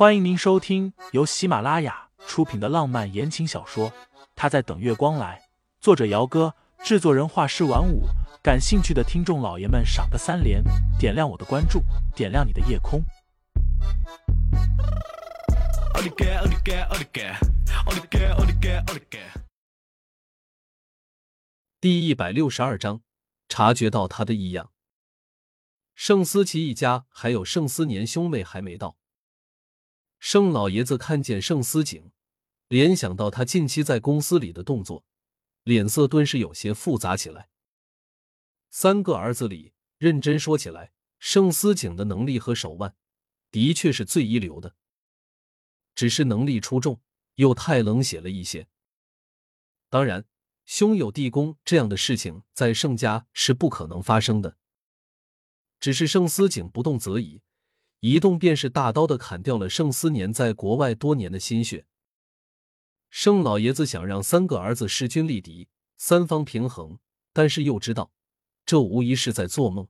欢迎您收听由喜马拉雅出品的浪漫言情小说《他在等月光来》，作者：姚哥，制作人：画师晚舞。感兴趣的听众老爷们，赏个三连，点亮我的关注，点亮你的夜空。第一百六十二章，察觉到他的异样。盛思琪一家还有盛思年兄妹还没到。盛老爷子看见盛思景，联想到他近期在公司里的动作，脸色顿时有些复杂起来。三个儿子里，认真说起来，盛思景的能力和手腕的确是最一流的，只是能力出众又太冷血了一些。当然，兄友弟恭这样的事情在盛家是不可能发生的。只是盛思景不动则已。一动便是大刀的砍掉了盛思年在国外多年的心血。盛老爷子想让三个儿子势均力敌，三方平衡，但是又知道这无疑是在做梦。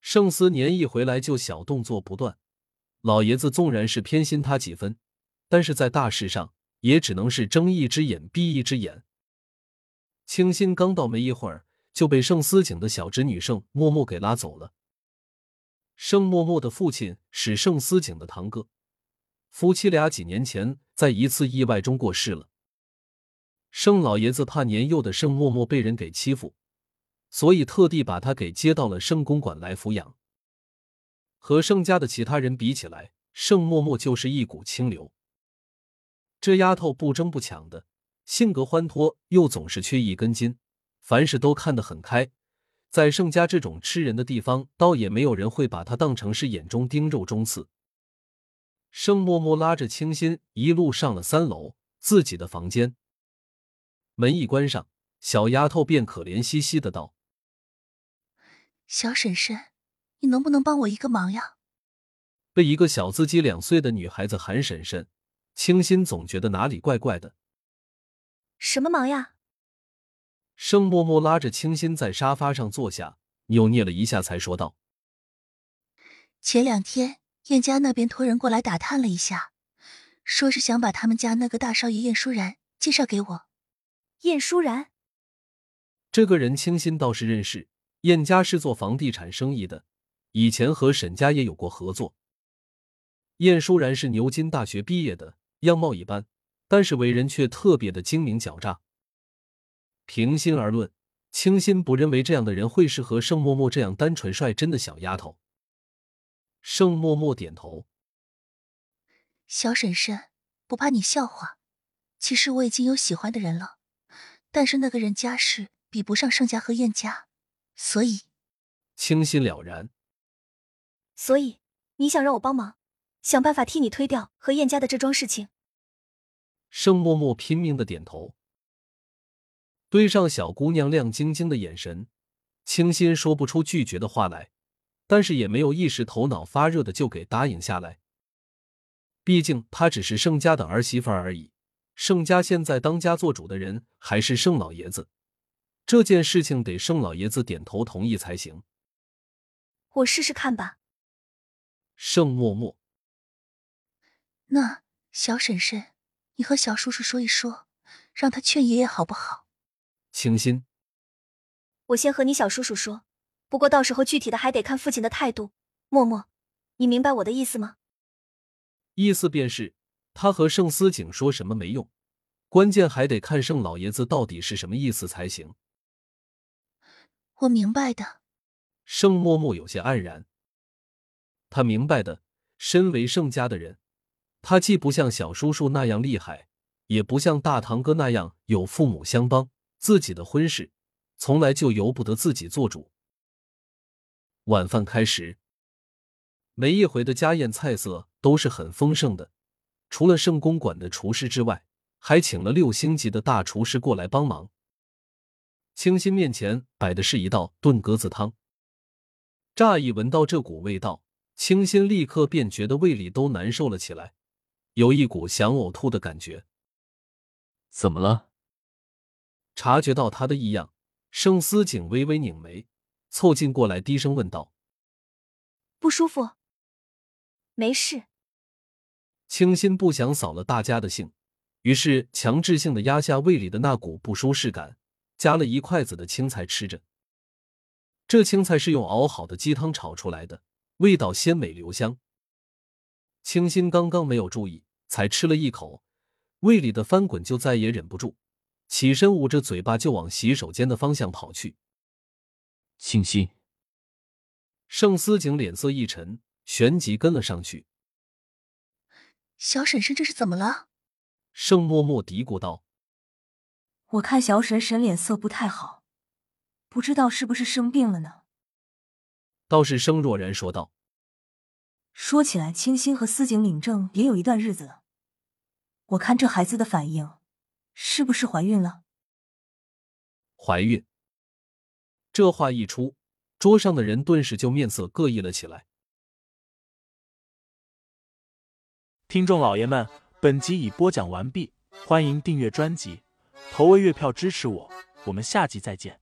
盛思年一回来就小动作不断，老爷子纵然是偏心他几分，但是在大事上也只能是睁一只眼闭一只眼。清新刚到没一会儿，就被盛思景的小侄女盛默默给拉走了。盛默默的父亲是盛思景的堂哥，夫妻俩几年前在一次意外中过世了。盛老爷子怕年幼的盛默默被人给欺负，所以特地把他给接到了盛公馆来抚养。和盛家的其他人比起来，盛默默就是一股清流。这丫头不争不抢的，性格欢脱，又总是缺一根筋，凡事都看得很开。在盛家这种吃人的地方，倒也没有人会把他当成是眼中钉、肉中刺。盛默默拉着清新一路上了三楼自己的房间，门一关上，小丫头便可怜兮兮的道：“小婶婶，你能不能帮我一个忙呀？”被一个小自己两岁的女孩子喊婶婶，清新总觉得哪里怪怪的。什么忙呀？盛默默拉着清新在沙发上坐下，扭捏了一下，才说道：“前两天燕家那边托人过来打探了一下，说是想把他们家那个大少爷燕舒然介绍给我。”燕舒然，这个人清新倒是认识。燕家是做房地产生意的，以前和沈家也有过合作。燕舒然是牛津大学毕业的，样貌一般，但是为人却特别的精明狡诈。平心而论，清心不认为这样的人会适合盛默默这样单纯率真的小丫头。盛默默点头，小婶婶不怕你笑话，其实我已经有喜欢的人了，但是那个人家世比不上盛家和燕家，所以清心了然。所以你想让我帮忙，想办法替你推掉和燕家的这桩事情。盛默默拼命的点头。对上小姑娘亮晶晶的眼神，清新说不出拒绝的话来，但是也没有一时头脑发热的就给答应下来。毕竟她只是盛家的儿媳妇而已，盛家现在当家做主的人还是盛老爷子，这件事情得盛老爷子点头同意才行。我试试看吧。盛默默，那小婶婶，你和小叔叔说一说，让他劝爷爷好不好？清新，我先和你小叔叔说，不过到时候具体的还得看父亲的态度。默默，你明白我的意思吗？意思便是他和盛思景说什么没用，关键还得看盛老爷子到底是什么意思才行。我明白的。盛默默有些黯然，他明白的，身为盛家的人，他既不像小叔叔那样厉害，也不像大堂哥那样有父母相帮。自己的婚事从来就由不得自己做主。晚饭开始，每一回的家宴菜色都是很丰盛的，除了圣公馆的厨师之外，还请了六星级的大厨师过来帮忙。清新面前摆的是一道炖鸽子汤，乍一闻到这股味道，清新立刻便觉得胃里都难受了起来，有一股想呕吐的感觉。怎么了？察觉到他的异样，盛思景微微拧眉，凑近过来低声问道：“不舒服？没事。”清新不想扫了大家的兴，于是强制性的压下胃里的那股不舒适感，夹了一筷子的青菜吃着。这青菜是用熬好的鸡汤炒出来的，味道鲜美留香。清新刚刚没有注意，才吃了一口，胃里的翻滚就再也忍不住，起身捂着嘴巴就往洗手间的方向跑去。清新，盛思景脸色一沉，旋即跟了上去。小婶婶这是怎么了？盛默默嘀咕道：“我看小婶婶脸色不太好，不知道是不是生病了呢？”倒是盛若然说道。说起来，清新和思景领证也有一段日子了。我看这孩子的反应，是不是怀孕了？怀孕。这话一出，桌上的人顿时就面色各异了起来。听众老爷们，本集已播讲完毕，欢迎订阅专辑，投喂月票支持我，我们下集再见。